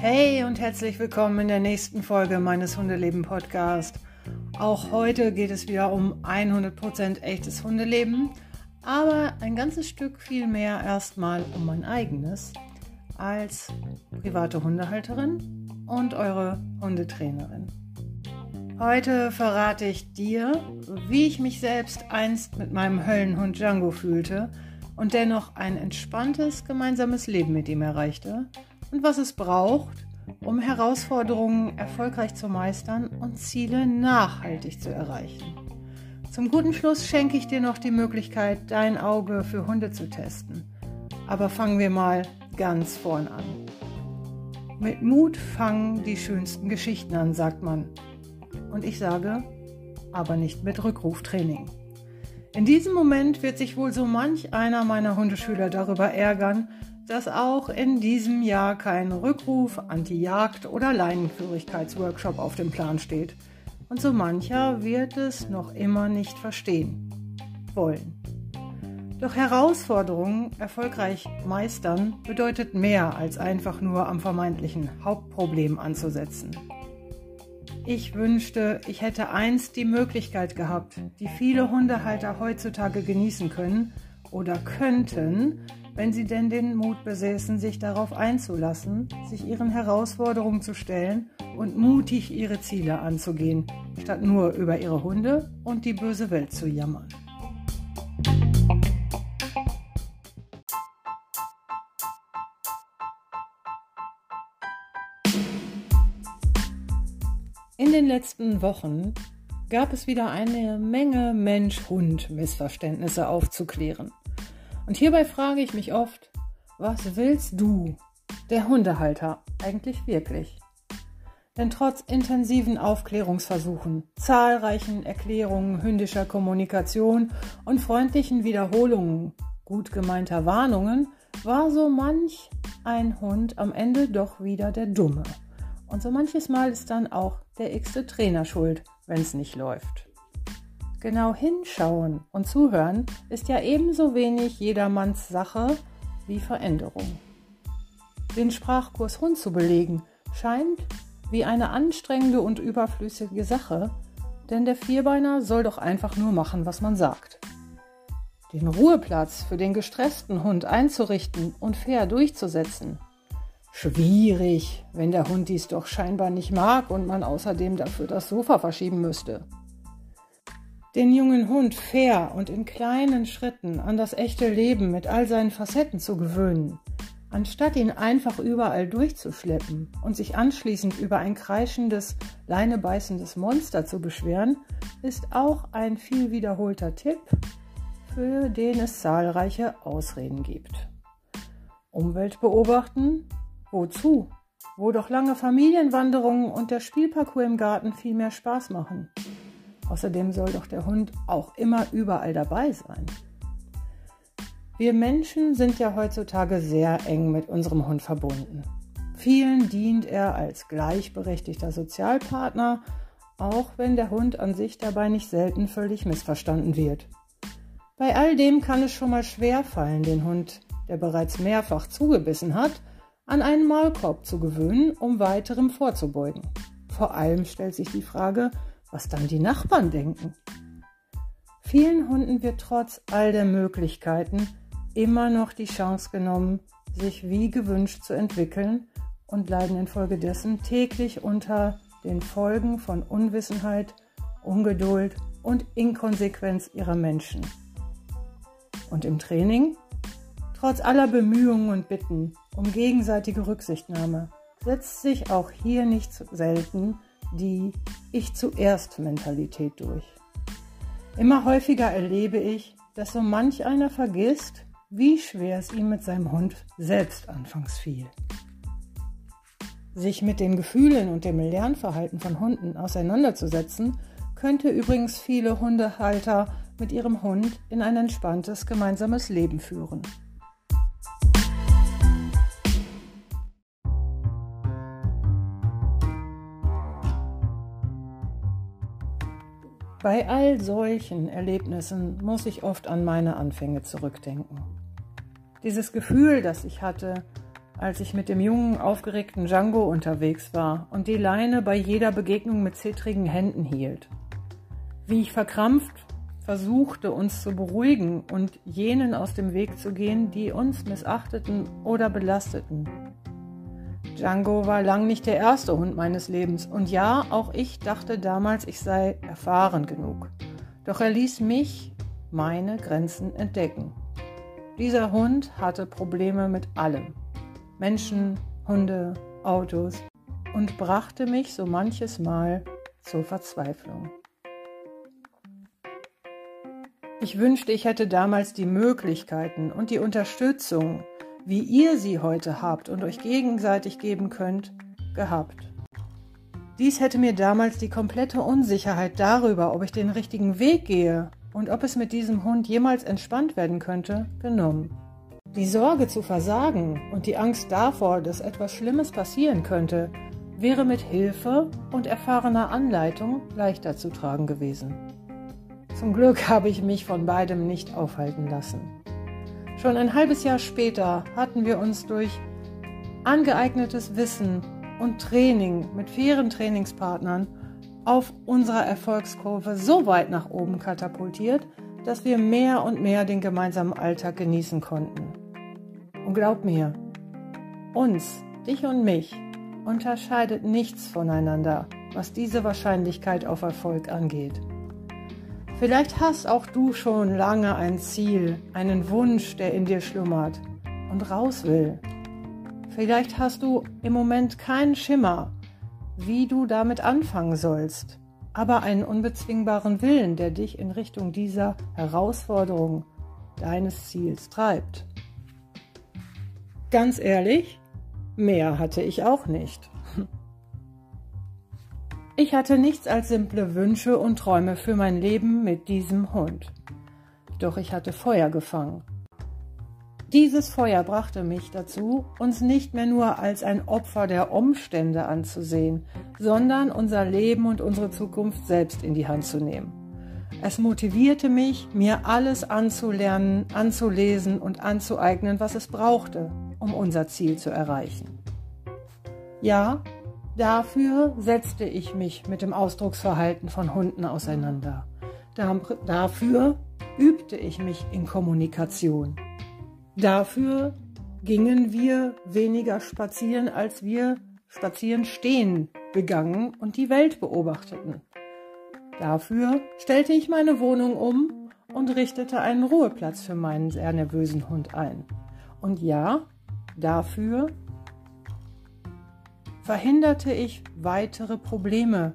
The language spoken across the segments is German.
Hey und herzlich willkommen in der nächsten Folge meines Hundeleben Podcast. Auch heute geht es wieder um 100% echtes Hundeleben, aber ein ganzes Stück viel mehr erstmal um mein eigenes als private Hundehalterin und eure Hundetrainerin. Heute verrate ich dir, wie ich mich selbst einst mit meinem Höllenhund Django fühlte und dennoch ein entspanntes gemeinsames Leben mit ihm erreichte und was es braucht, um Herausforderungen erfolgreich zu meistern und Ziele nachhaltig zu erreichen. Zum guten Schluss schenke ich dir noch die Möglichkeit, dein Auge für Hunde zu testen. Aber fangen wir mal ganz vorn an. Mit Mut fangen die schönsten Geschichten an, sagt man. Und ich sage, aber nicht mit Rückruftraining. In diesem Moment wird sich wohl so manch einer meiner Hundeschüler darüber ärgern, dass auch in diesem Jahr kein Rückruf, Anti-Jagd oder Leinenführigkeitsworkshop auf dem Plan steht. Und so mancher wird es noch immer nicht verstehen wollen. Doch Herausforderungen erfolgreich meistern bedeutet mehr als einfach nur am vermeintlichen Hauptproblem anzusetzen. Ich wünschte, ich hätte einst die Möglichkeit gehabt, die viele Hundehalter heutzutage genießen können oder könnten, wenn sie denn den Mut besäßen, sich darauf einzulassen, sich ihren Herausforderungen zu stellen und mutig ihre Ziele anzugehen, statt nur über ihre Hunde und die böse Welt zu jammern. Letzten Wochen gab es wieder eine Menge Mensch-Hund-Missverständnisse aufzuklären. Und hierbei frage ich mich oft, was willst du, der Hundehalter, eigentlich wirklich? Denn trotz intensiven Aufklärungsversuchen, zahlreichen Erklärungen hündischer Kommunikation und freundlichen Wiederholungen gut gemeinter Warnungen war so manch ein Hund am Ende doch wieder der Dumme. Und so manches Mal ist dann auch der x-te Trainer schuld, wenn es nicht läuft. Genau hinschauen und zuhören ist ja ebenso wenig jedermanns Sache wie Veränderung. Den Sprachkurs Hund zu belegen scheint wie eine anstrengende und überflüssige Sache, denn der Vierbeiner soll doch einfach nur machen, was man sagt. Den Ruheplatz für den gestressten Hund einzurichten und fair durchzusetzen. Schwierig, wenn der Hund dies doch scheinbar nicht mag und man außerdem dafür das Sofa verschieben müsste den jungen Hund fair und in kleinen Schritten an das echte Leben mit all seinen Facetten zu gewöhnen, anstatt ihn einfach überall durchzuschleppen und sich anschließend über ein kreischendes, leinebeißendes Monster zu beschweren, ist auch ein viel wiederholter Tipp, für den es zahlreiche Ausreden gibt. Umwelt beobachten? Wozu? Wo doch lange Familienwanderungen und der Spielparcours im Garten viel mehr Spaß machen. Außerdem soll doch der Hund auch immer überall dabei sein. Wir Menschen sind ja heutzutage sehr eng mit unserem Hund verbunden. Vielen dient er als gleichberechtigter Sozialpartner, auch wenn der Hund an sich dabei nicht selten völlig missverstanden wird. Bei all dem kann es schon mal schwer fallen, den Hund, der bereits mehrfach zugebissen hat, an einen Maulkorb zu gewöhnen, um weiterem vorzubeugen. Vor allem stellt sich die Frage, was dann die Nachbarn denken. Vielen Hunden wird trotz all der Möglichkeiten immer noch die Chance genommen, sich wie gewünscht zu entwickeln und leiden infolgedessen täglich unter den Folgen von Unwissenheit, Ungeduld und Inkonsequenz ihrer Menschen. Und im Training? Trotz aller Bemühungen und Bitten um gegenseitige Rücksichtnahme setzt sich auch hier nicht selten die Ich zuerst Mentalität durch. Immer häufiger erlebe ich, dass so manch einer vergisst, wie schwer es ihm mit seinem Hund selbst anfangs fiel. Sich mit den Gefühlen und dem Lernverhalten von Hunden auseinanderzusetzen, könnte übrigens viele Hundehalter mit ihrem Hund in ein entspanntes gemeinsames Leben führen. Bei all solchen Erlebnissen muss ich oft an meine Anfänge zurückdenken. Dieses Gefühl, das ich hatte, als ich mit dem jungen, aufgeregten Django unterwegs war und die Leine bei jeder Begegnung mit zittrigen Händen hielt. Wie ich verkrampft versuchte, uns zu beruhigen und jenen aus dem Weg zu gehen, die uns missachteten oder belasteten. Django war lang nicht der erste Hund meines Lebens und ja, auch ich dachte damals, ich sei erfahren genug. Doch er ließ mich meine Grenzen entdecken. Dieser Hund hatte Probleme mit allem. Menschen, Hunde, Autos und brachte mich so manches Mal zur Verzweiflung. Ich wünschte, ich hätte damals die Möglichkeiten und die Unterstützung, wie ihr sie heute habt und euch gegenseitig geben könnt, gehabt. Dies hätte mir damals die komplette Unsicherheit darüber, ob ich den richtigen Weg gehe und ob es mit diesem Hund jemals entspannt werden könnte, genommen. Die Sorge zu versagen und die Angst davor, dass etwas Schlimmes passieren könnte, wäre mit Hilfe und erfahrener Anleitung leichter zu tragen gewesen. Zum Glück habe ich mich von beidem nicht aufhalten lassen. Schon ein halbes Jahr später hatten wir uns durch angeeignetes Wissen und Training mit fairen Trainingspartnern auf unserer Erfolgskurve so weit nach oben katapultiert, dass wir mehr und mehr den gemeinsamen Alltag genießen konnten. Und glaub mir, uns, dich und mich, unterscheidet nichts voneinander, was diese Wahrscheinlichkeit auf Erfolg angeht. Vielleicht hast auch du schon lange ein Ziel, einen Wunsch, der in dir schlummert und raus will. Vielleicht hast du im Moment keinen Schimmer, wie du damit anfangen sollst, aber einen unbezwingbaren Willen, der dich in Richtung dieser Herausforderung deines Ziels treibt. Ganz ehrlich, mehr hatte ich auch nicht. Ich hatte nichts als simple Wünsche und Träume für mein Leben mit diesem Hund. Doch ich hatte Feuer gefangen. Dieses Feuer brachte mich dazu, uns nicht mehr nur als ein Opfer der Umstände anzusehen, sondern unser Leben und unsere Zukunft selbst in die Hand zu nehmen. Es motivierte mich, mir alles anzulernen, anzulesen und anzueignen, was es brauchte, um unser Ziel zu erreichen. Ja, Dafür setzte ich mich mit dem Ausdrucksverhalten von Hunden auseinander. Dafür übte ich mich in Kommunikation. Dafür gingen wir weniger spazieren, als wir spazieren stehen begangen und die Welt beobachteten. Dafür stellte ich meine Wohnung um und richtete einen Ruheplatz für meinen sehr nervösen Hund ein. Und ja, dafür verhinderte ich weitere Probleme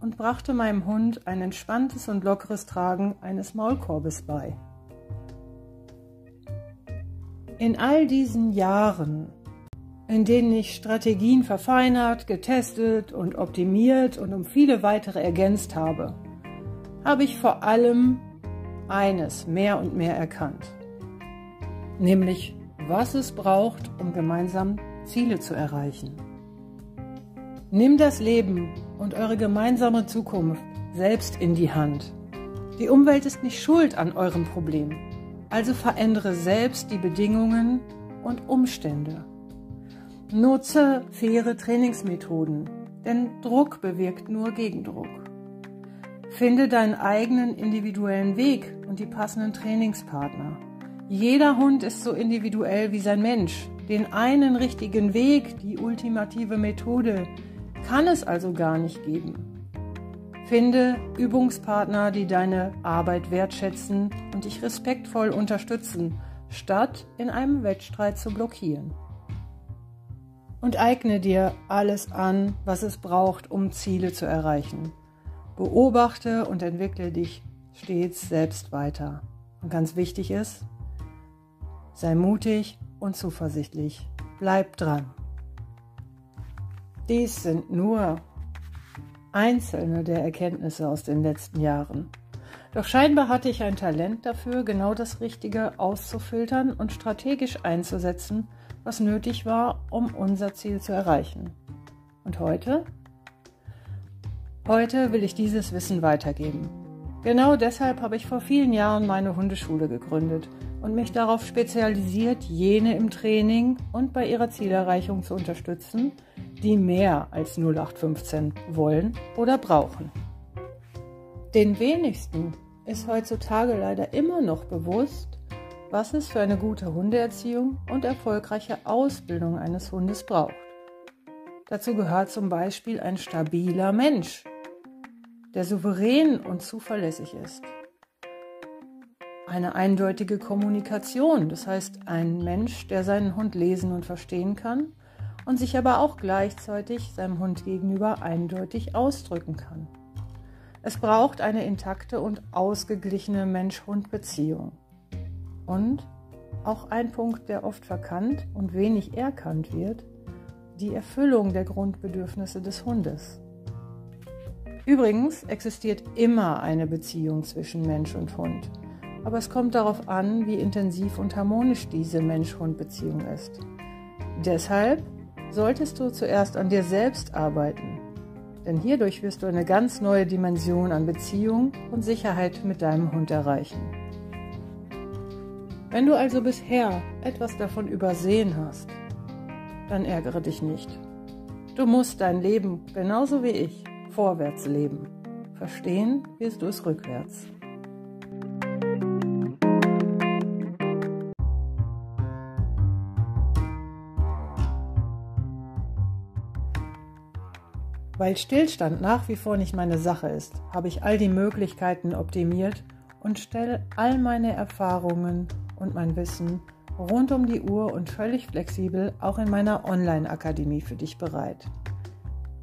und brachte meinem Hund ein entspanntes und lockeres Tragen eines Maulkorbes bei. In all diesen Jahren, in denen ich Strategien verfeinert, getestet und optimiert und um viele weitere ergänzt habe, habe ich vor allem eines mehr und mehr erkannt, nämlich was es braucht, um gemeinsam Ziele zu erreichen. Nimm das Leben und eure gemeinsame Zukunft selbst in die Hand. Die Umwelt ist nicht schuld an eurem Problem, also verändere selbst die Bedingungen und Umstände. Nutze faire Trainingsmethoden, denn Druck bewirkt nur Gegendruck. Finde deinen eigenen individuellen Weg und die passenden Trainingspartner. Jeder Hund ist so individuell wie sein Mensch. Den einen richtigen Weg, die ultimative Methode, kann es also gar nicht geben. Finde Übungspartner, die deine Arbeit wertschätzen und dich respektvoll unterstützen, statt in einem Wettstreit zu blockieren. Und eigne dir alles an, was es braucht, um Ziele zu erreichen. Beobachte und entwickle dich stets selbst weiter. Und ganz wichtig ist, sei mutig und zuversichtlich. Bleib dran. Dies sind nur einzelne der Erkenntnisse aus den letzten Jahren. Doch scheinbar hatte ich ein Talent dafür, genau das Richtige auszufiltern und strategisch einzusetzen, was nötig war, um unser Ziel zu erreichen. Und heute? Heute will ich dieses Wissen weitergeben. Genau deshalb habe ich vor vielen Jahren meine Hundeschule gegründet, und mich darauf spezialisiert, jene im Training und bei ihrer Zielerreichung zu unterstützen, die mehr als 0815 wollen oder brauchen. Den wenigsten ist heutzutage leider immer noch bewusst, was es für eine gute Hundeerziehung und erfolgreiche Ausbildung eines Hundes braucht. Dazu gehört zum Beispiel ein stabiler Mensch, der souverän und zuverlässig ist. Eine eindeutige Kommunikation, das heißt ein Mensch, der seinen Hund lesen und verstehen kann und sich aber auch gleichzeitig seinem Hund gegenüber eindeutig ausdrücken kann. Es braucht eine intakte und ausgeglichene Mensch-Hund-Beziehung. Und auch ein Punkt, der oft verkannt und wenig erkannt wird, die Erfüllung der Grundbedürfnisse des Hundes. Übrigens existiert immer eine Beziehung zwischen Mensch und Hund, aber es kommt darauf an, wie intensiv und harmonisch diese Mensch-Hund-Beziehung ist. Deshalb solltest du zuerst an dir selbst arbeiten, denn hierdurch wirst du eine ganz neue Dimension an Beziehung und Sicherheit mit deinem Hund erreichen. Wenn du also bisher etwas davon übersehen hast, dann ärgere dich nicht. Du musst dein Leben genauso wie ich vorwärts leben. Verstehen wirst du es rückwärts. Weil Stillstand nach wie vor nicht meine Sache ist, habe ich all die Möglichkeiten optimiert und stelle all meine Erfahrungen und mein Wissen rund um die Uhr und völlig flexibel auch in meiner Online-Akademie für dich bereit.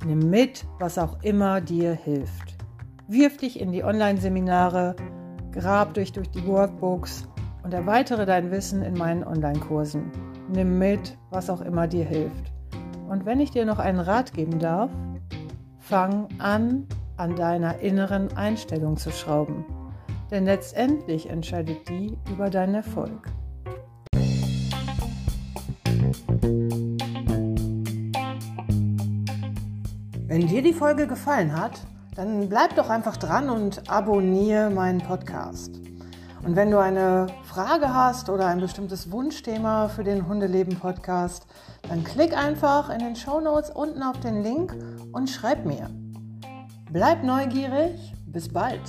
Nimm mit, was auch immer dir hilft. Wirf dich in die Online-Seminare, grab dich durch die Workbooks und erweitere dein Wissen in meinen Online-Kursen. Nimm mit, was auch immer dir hilft. Und wenn ich dir noch einen Rat geben darf, fang an, an deiner inneren Einstellung zu schrauben. Denn letztendlich entscheidet die über deinen Erfolg. Wenn dir die Folge gefallen hat, dann bleib doch einfach dran und abonniere meinen Podcast. Und wenn du eine Frage hast oder ein bestimmtes Wunschthema für den Hundeleben Podcast, dann klick einfach in den Show Notes unten auf den Link und schreib mir. Bleib neugierig, bis bald.